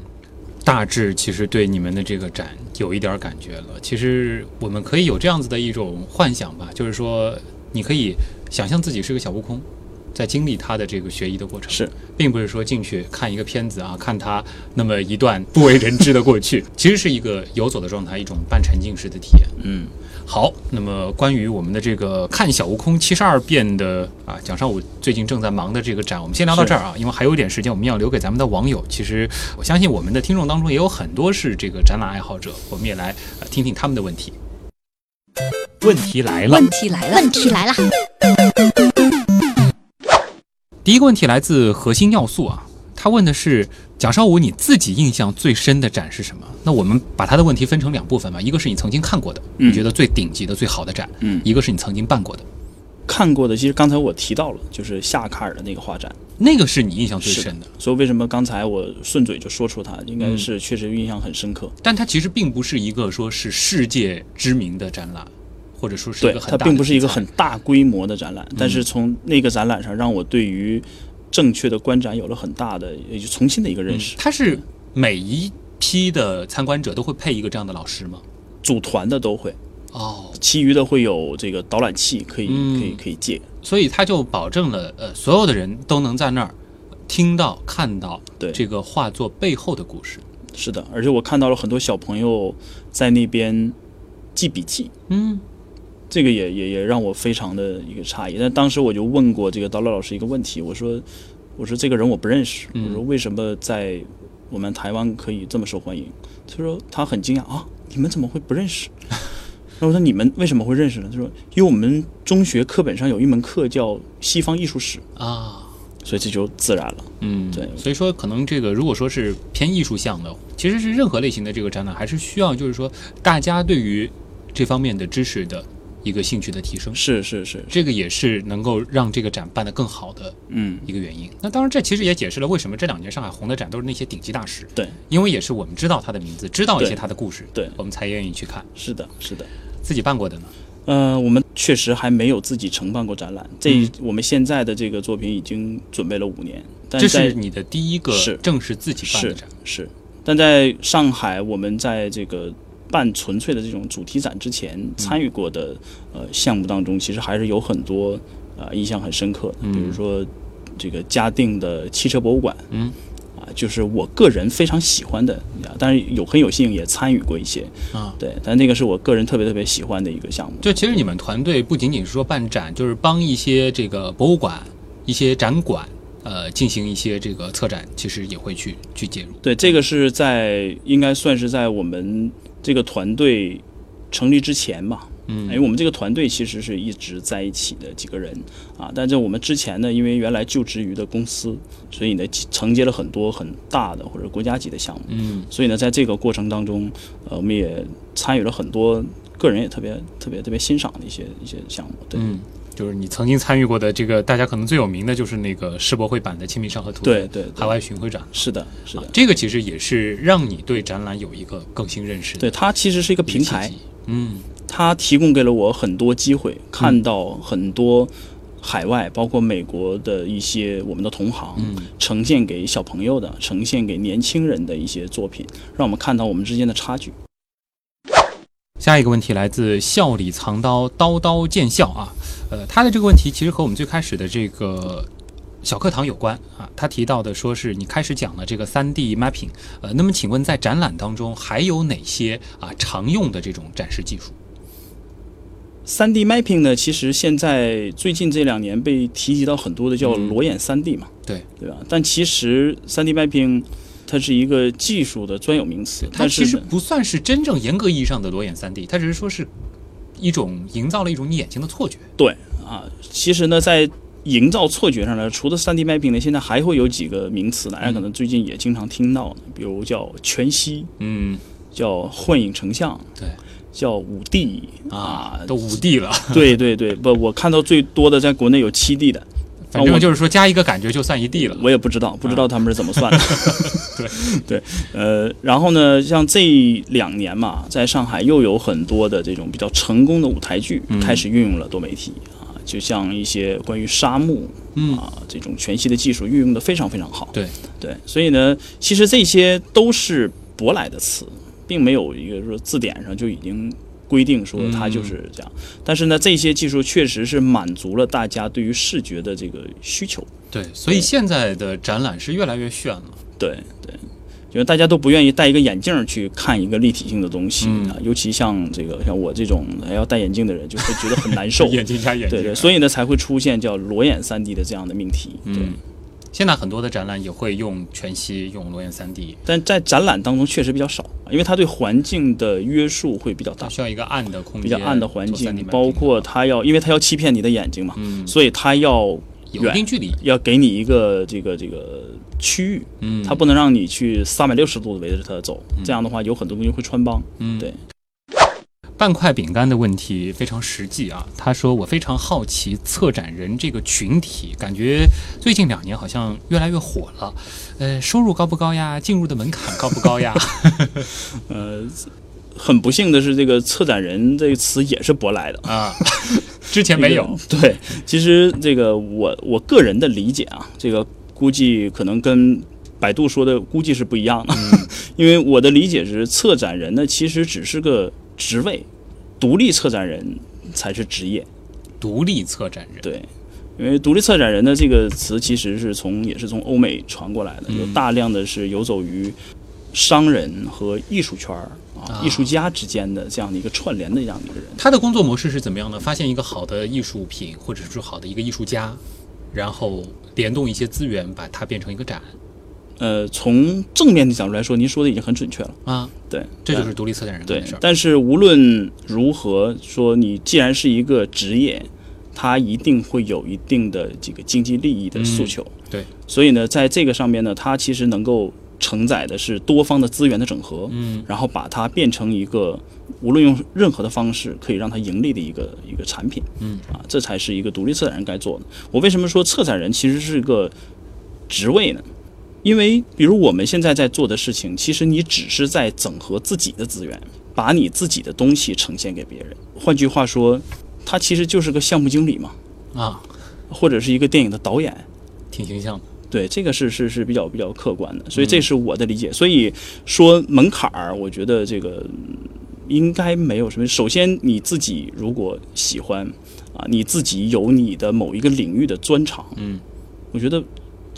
大致其实对你们的这个展有一点儿感觉了。其实我们可以有这样子的一种幻想吧，就是说你可以想象自己是个小悟空。在经历他的这个学医的过程，是，并不是说进去看一个片子啊，看他那么一段不为人知的过去，其实是一个游走的状态，一种半沉浸式的体验。嗯，好，那么关于我们的这个看小悟空七十二变的啊，蒋尚武最近正在忙的这个展，我们先聊到这儿啊，因为还有一点时间，我们要留给咱们的网友。其实我相信我们的听众当中也有很多是这个展览爱好者，我们也来、呃、听听他们的问题。问题来了，问题来了，问题来了，第一个问题来自核心要素啊，他问的是蒋绍武，你自己印象最深的展是什么？那我们把他的问题分成两部分吧，一个是你曾经看过的，嗯。你觉得最顶级的、最好的展，嗯。一个是你曾经办过的，看过的，其实刚才我提到了，就是夏卡尔的那个画展，那个是你印象最深的。所以为什么刚才我顺嘴就说出它，应该嗯是确实印象很深刻。但它其实并不是一个说是世界知名的展览，或者说是一，个很它大并不是一个很大规模的展览，但是从那个展览上，让我对于正确的观展有了很大的也就重新的一个认嗯识。它是每一批的参观者都会配一个这样的老师吗？组团的都会，哦，其余的会有这个导览器可以、嗯可以可以借。所以他就保证了呃所有的人都能在那儿听到看到对这个画作背后的故事。是的，而且我看到了很多小朋友在那边记笔记，嗯这个也也也让我非常的一个诧异。但当时我就问过这个刀乐老师一个问题，我说我说这个人我不认识，嗯我说为什么在我们台湾可以这么受欢迎？他说他很惊讶啊，你们怎么会不认识？那我说你们为什么会认识呢？他说因为我们中学课本上有一门课叫西方艺术史，啊。所以这就自然了。嗯，对所以说可能这个如果说是偏艺术向的，其实是任何类型的这个展览，还是需要就是说大家对于这方面的知识的一个兴趣的提升，是是是，这个也是能够让这个展办得更好的嗯，一个原因。那当然，这其实也解释了为什么这两年上海红的展都是那些顶级大师，对，因为也是我们知道他的名字，知道一些他的故事，对我们才愿意去看。是的，是的。自己办过的呢？呃，我们确实还没有自己承办过展览。这、嗯我们现在的这个作品已经准备了五年，但这是你的第一个正式自己办的是展。是，但在上海，我们在这个办纯粹的这种主题展之前嗯。参与过的呃项目当中，其实还是有很多呃印象很深刻的，嗯。比如说这个嘉定的汽车博物馆，嗯。啊，就是我个人非常喜欢的，啊当然有很有幸也参与过一些，啊，对，但那个是我个人特别特别喜欢的一个项目。就其实你们团队不仅仅是说办展，就是帮一些这个博物馆、一些展馆，呃，进行一些这个策展，其实也会去去介入。对，这个是在应该算是在我们这个团队成立之前吧。嗯因为我们这个团队其实是一直在一起的几个人啊，但是我们之前呢，因为原来就职于的公司，所以呢承接了很多很大的或者国家级的项目，嗯所以呢，在这个过程当中，呃，我们也参与了很多个人也特别特别特别欣赏的一些一些项目。对，嗯，就是你曾经参与过的这个，大家可能最有名的就是那个世博会版的《清明上河图》对对对海外巡回展。是的，是的，啊这个其实也是让你对展览有一个更新认识对，它其实是一个平台。嗯它提供给了我很多机会，看到很多海外，包括美国的一些我们的同行，嗯呈现给小朋友的、呈现给年轻人的一些作品，让我们看到我们之间的差距。下一个问题来自笑里藏刀，刀刀见笑啊。呃，他的这个问题其实和我们最开始的这个小课堂有关啊。他提到的说是你开始讲了这个三 D mapping，呃，那么请问在展览当中还有哪些啊常用的这种展示技术？三 D mapping 呢，其实现在最近这两年被提及到很多的叫嗯裸眼三 D 嘛，对对吧？但其实三 D mapping 它是一个技术的专有名词，它其实不算是真正严格意义上的裸眼三 D，它只是说是一种营造了一种你眼睛的错觉。对啊，其实呢，在营造错觉上呢，除了 3D mapping 呢，现在还会有几个名词，大家可能最近也经常听到，比如叫全息，嗯，叫幻影成像，对。叫五 D 啊，都五 D 了，对对对，不，我看到最多的在国内有七 D 的，反正就是说加一个感觉就算一 D 了。我也不知道，不知道他们是怎么算的。对对，呃，然后呢，像这两年嘛，在上海又有很多的这种比较成功的舞台剧嗯开始运用了多媒体啊，就像一些关于沙漠嗯啊这种全息的技术运用的非常非常好。对对，所以呢，其实这些都是舶来的词，并没有一个说字典上就已经规定说它就是这样。但是呢，这些技术确实是满足了大家对于视觉的这个需求。对，所以现在的展览是越来越炫了。对对，就是大家都不愿意戴一个眼镜儿去看一个立体性的东西、嗯啊，尤其像这个像我这种还要戴眼镜的人，就会觉得很难受。眼睛加眼睛，对对，所以呢才会出现叫裸眼三 D 的这样的命题。对，嗯，现在很多的展览也会用全息、用裸眼三 D，但在展览当中确实比较少，因为它对环境的约束会比较大，需要一个暗的空间，比较暗的环境，满包括它要，因为它要欺骗你的眼睛嘛，嗯。所以它要有一定距离，要给你一个这个这个区域，嗯，它不能让你去三百六十度的围着它走，这样的话有很多东西会穿帮。嗯。对。半块饼干的问题非常实际啊。他说：“我非常好奇策展人这个群体，感觉最近两年好像越来越火了。呃，收入高不高呀？进入的门槛高不高呀？呃，很不幸的是，这个策展人这个词也是舶来的。啊，之前没有。这个对，其实这个我我个人的理解啊，这个估计可能跟百度说的估计是不一样的，因为我的理解是，策展人呢其实只是个职位，独立策展人才是职业。独立策展人，对，因为独立策展人的这个词其实是从也是从欧美传过来的，有大量的是游走于商人和艺术圈儿啊啊艺术家之间的这样的一个串联的这样的一个人。他的工作模式是怎么样的？发现一个好的艺术品，或者是说好的一个艺术家，然后联动一些资源，把它变成一个展呃，从正面的角度来说，您说的已经很准确了。啊，对，这就是独立策展人的事儿。。但是无论如何说，你既然是一个职业，它一定会有一定的这个经济利益的诉求。对，所以呢，在这个上面呢，它其实能够承载的是多方的资源的整合，嗯，然后把它变成一个无论用任何的方式可以让它盈利的一个一个产品。嗯啊，这才是一个独立策展人该做的。我为什么说策展人其实是个职位呢？因为比如我们现在在做的事情，其实你只是在整合自己的资源，把你自己的东西呈现给别人。换句话说，他其实就是个项目经理嘛，啊，或者是一个电影的导演。挺形象的。对，这个是是是比较比较客观的，所以这是我的理解。所以说门槛儿，我觉得这个嗯应该没有什么。首先你自己如果喜欢啊，你自己有你的某一个领域的专长，嗯，我觉得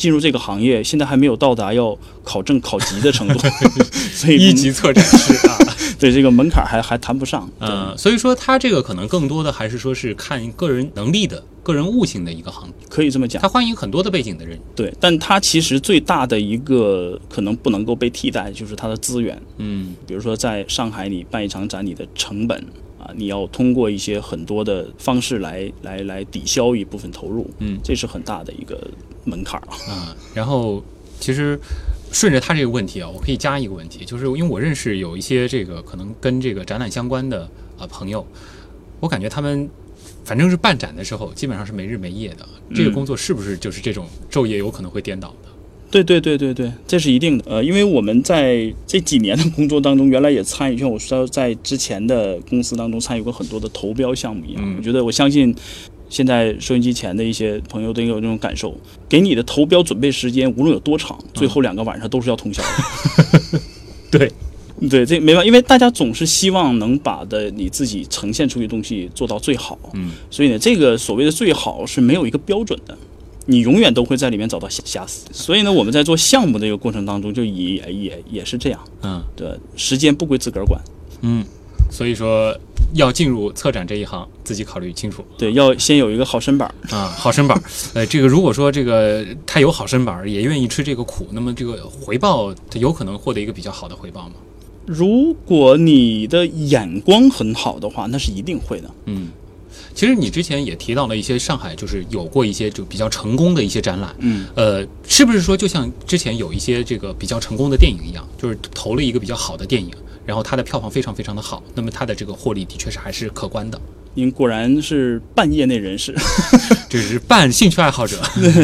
进入这个行业现在还没有到达要考证考级的程度，所以一级策展师啊，对这个门槛还还谈不上。对嗯，所以说他这个可能更多的还是说是看个人能力的、个人悟性的一个行业，可以这么讲他。欢迎很多的背景的人。对，但它其实最大的一个可能不能够被替代，就是他的资源。嗯比如说在上海你办一场展，你的成本啊，你要通过一些很多的方式来来来抵消一部分投入，嗯这是很大的一个门槛儿啊。啊，然后其实顺着他这个问题啊，我可以加一个问题，就是因为我认识有一些这个可能跟这个展览相关的啊朋友，我感觉他们。反正是办展的时候，基本上是没日没夜的。这个嗯工作是不是就是这种昼夜有可能会颠倒的？对对对对对，这是一定的。呃，因为我们在这几年的工作当中，原来也参与，像我说在之前的公司当中参与过很多的投标项目一样。嗯我觉得我相信，现在收音机前的一些朋友都有这种感受，给你的投标准备时间无论有多长，最后两个晚上都是要通宵的。对，对，这没办法，因为大家总是希望能把的你自己呈现出去的东西做到最好，嗯，所以呢，这个所谓的最好是没有一个标准的，你永远都会在里面找到瑕瑕疵。所以呢，我们在做项目这个过程当中，就也也也是这样，嗯。对，时间不归自个儿管，嗯，所以说要进入策展这一行，自己考虑清楚对，要先有一个好身板儿，啊。好身板儿，呃，这个如果说这个他有好身板儿，也愿意吃这个苦，那么这个回报他有可能获得一个比较好的回报吗？如果你的眼光很好的话，那是一定会的。嗯，其实你之前也提到了一些上海，就是有过一些就比较成功的一些展览，嗯，呃，是不是说就像之前有一些这个比较成功的电影一样，就是投了一个比较好的电影，然后它的票房非常非常的好，那么它的这个获利的确是还是可观的。您果然是半业内人士。这是半兴趣爱好者，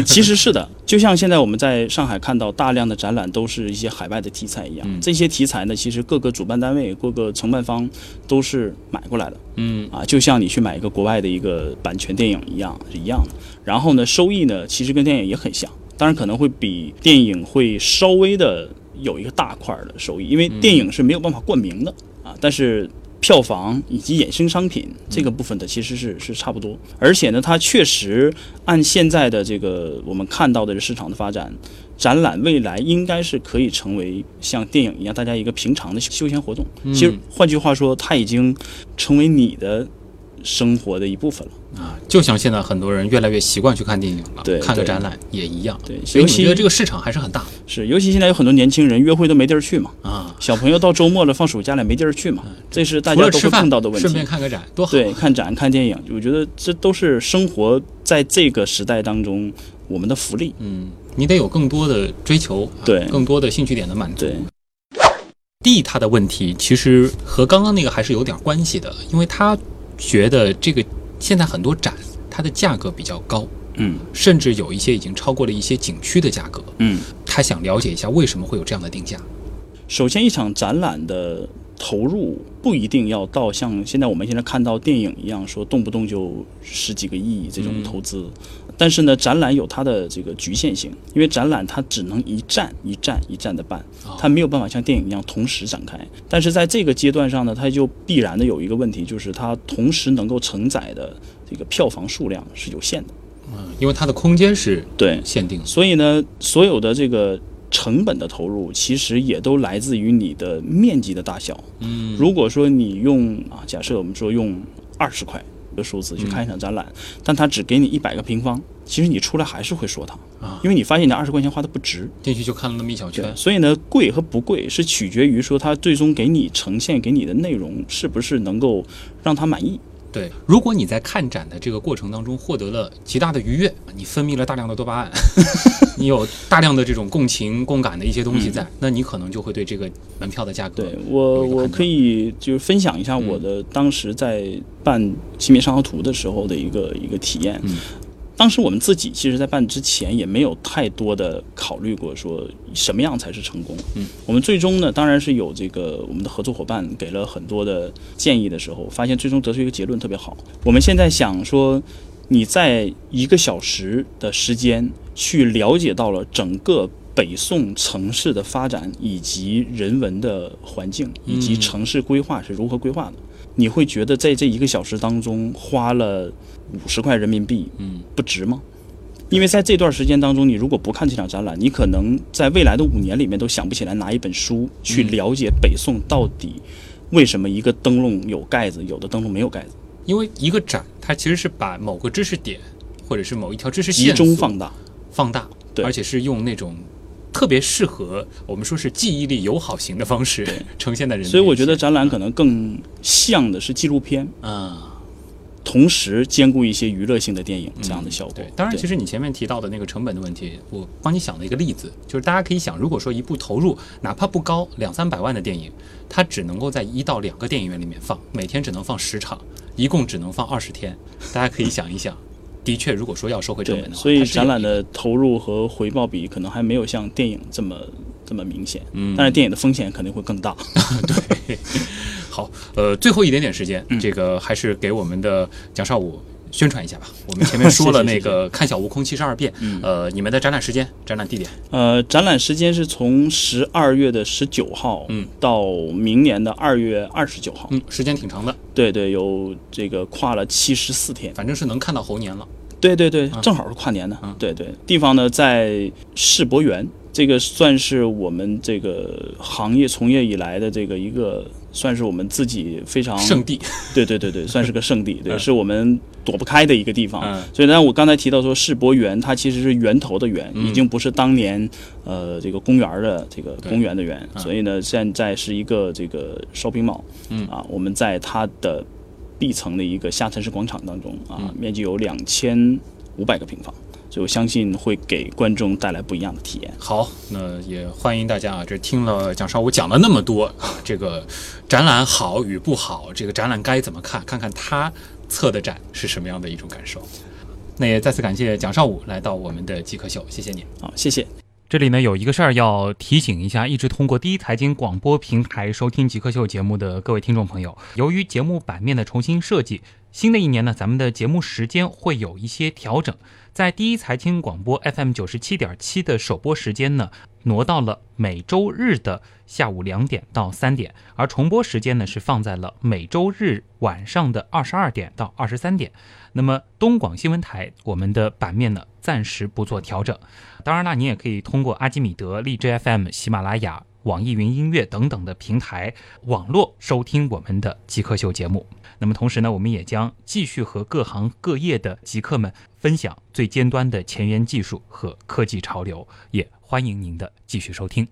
其实是的，就像现在我们在上海看到大量的展览都是一些海外的题材一样，嗯这些题材呢，其实各个主办单位、各个承办方都是买过来的嗯啊，就像你去买一个国外的一个版权电影一样是一样的。然后呢，收益呢，其实跟电影也很像，当然可能会比电影会稍微的有一个大块儿的收益，因为电影是没有办法冠名的啊，但是。票房以及衍生商品这个部分的其实是是差不多，而且呢，它确实按现在的这个我们看到的市场的发展，展览未来应该是可以成为像电影一样大家一个平常的休闲活动。嗯其实换句话说，它已经成为你的生活的一部分了。啊，就像现在很多人越来越习惯去看电影了，对对看个展览也一样。对，所以你尤其觉得这个市场还是很大是，尤其现在有很多年轻人约会都没地儿去嘛，啊。小朋友到周末了放暑假了没地儿去嘛，这是大家都会碰到的问题顺便。看个展，多好。对，看展、看电影，我觉得这都是生活在这个时代当中我们的福利。嗯，你得有更多的追求，啊对更多的兴趣点的满足。对，D 他的问题其实和刚刚那个还是有点关系的，因为他觉得这个现在很多展它的价格比较高，嗯甚至有一些已经超过了一些景区的价格。嗯。他想了解一下为什么会有这样的定价。首先，一场展览的投入不一定要到像现在我们现在看到电影一样，说动不动就十几个亿这种嗯投资。但是呢，展览有它的这个局限性，因为展览它只能一站一站一站的办，它没有办法像电影一样同时展开。但是在这个阶段上呢，它就必然的有一个问题，就是它同时能够承载的这个票房数量是有限的。嗯，因为它的空间是对，限定的。所以呢，所有的这个成本的投入，其实也都来自于你的面积的大小。嗯，如果说你用啊，假设我们说用二十块的数字去看一场展览，但他只给你一百个平方，其实你出来还是会说它啊因为你发现你二十块钱花的不值。进去就看了那么一小圈。所以呢，贵和不贵是取决于说他最终给你呈现给你的内容是不是能够让他满意。对，如果你在看展的这个过程当中获得了极大的愉悦，你分泌了大量的多巴胺，你有大量的这种共情、共感的一些东西在，那你可能就会对这个门票的价格对我，我可以就是分享一下我的当时在办《清明上河图》的时候的一个一个体验。嗯当时我们自己其实，在办之前也没有太多的考虑过说什么样才是成功。嗯，我们最终呢，当然是有这个我们的合作伙伴给了很多的建议的时候，发现最终得出一个结论特别好。我们现在想说，你在一个小时的时间去了解到了整个北宋城市的发展以及人文的环境以及嗯城市规划是如何规划的，你会觉得在这一个小时当中花了五十块人民币，嗯，不值吗？因为在这段时间当中，你如果不看这场展览，你可能在未来的五年里面都想不起来拿一本书去嗯了解北宋到底为什么一个灯笼有盖子，有的灯笼没有盖子，因为一个展它其实是把某个知识点或者是某一条知识集中放大。放大，对而且是用那种特别适合我们说是记忆力友好型的方式呈现在人。所以我觉得展览可能更像的是纪录片，啊。同时兼顾一些娱乐性的电影这样的效果。对，当然，其实你前面提到的那个成本的问题，我帮你想了一个例子，就是大家可以想，如果说一部投入哪怕不高，两三百万的电影，它只能够在一到两个电影院里面放，每天只能放十场，一共只能放二十天，大家可以想一想。的确，如果说要收回成本的话，所以展览的投入和回报比可能还没有像电影这么这么明显。嗯但是电影的风险肯定会更大。对好，呃，最后一点点时间，嗯这个还是给我们的蒋少武宣传一下吧。我们前面说了那个看小悟空七十二变，嗯呃，你们的展览时间、展览地点，呃，展览时间是从十二月的十九号，嗯，到明年的二月二十九号。嗯，时间挺长的，对对，有这个跨了七十四天。反正是能看到猴年了。对对对啊，正好是跨年呢。嗯对对，地方呢在世博园，这个算是我们这个行业从业以来的这个一个，算是我们自己非常圣地，对对对对，算是个圣地，对，嗯。是我们躲不开的一个地方。嗯。所以呢，我刚才提到说世博园，它其实是源头的源，嗯。已经不是当年呃这个公园的这个公园的园，嗯。所以呢，现在是一个这个 shopping mall，嗯。啊，我们在它的 B 层的一个下沉式广场当中啊，嗯。面积有两千五百个平方。所以我相信会给观众带来不一样的体验。好，那也欢迎大家啊！这听了蒋少武讲了那么多啊，这个展览好与不好，这个展览该怎么看，看看他策的展是什么样的一种感受。那也再次感谢蒋少武来到我们的极客秀，谢谢你。好，谢谢。这里呢有一个事儿要提醒一下，一直通过第一财经广播平台收听极客秀节目的各位听众朋友，由于节目版面的重新设计，新的一年呢，咱们的节目时间会有一些调整。在第一财经广播 FM 九十七点七的首播时间呢，挪到了每周日的下午两点到三点，而重播时间呢是放在了每周日晚上的二十二点到二十三点。那么东广新闻台我们的版面呢暂时不做调整。当然了，你也可以通过阿基米德、荔枝 FM、喜马拉雅、网易云音乐等等的平台网络收听我们的极客秀节目。那么同时呢，我们也将继续和各行各业的极客们分享最尖端的前沿技术和科技潮流，也欢迎您的继续收听。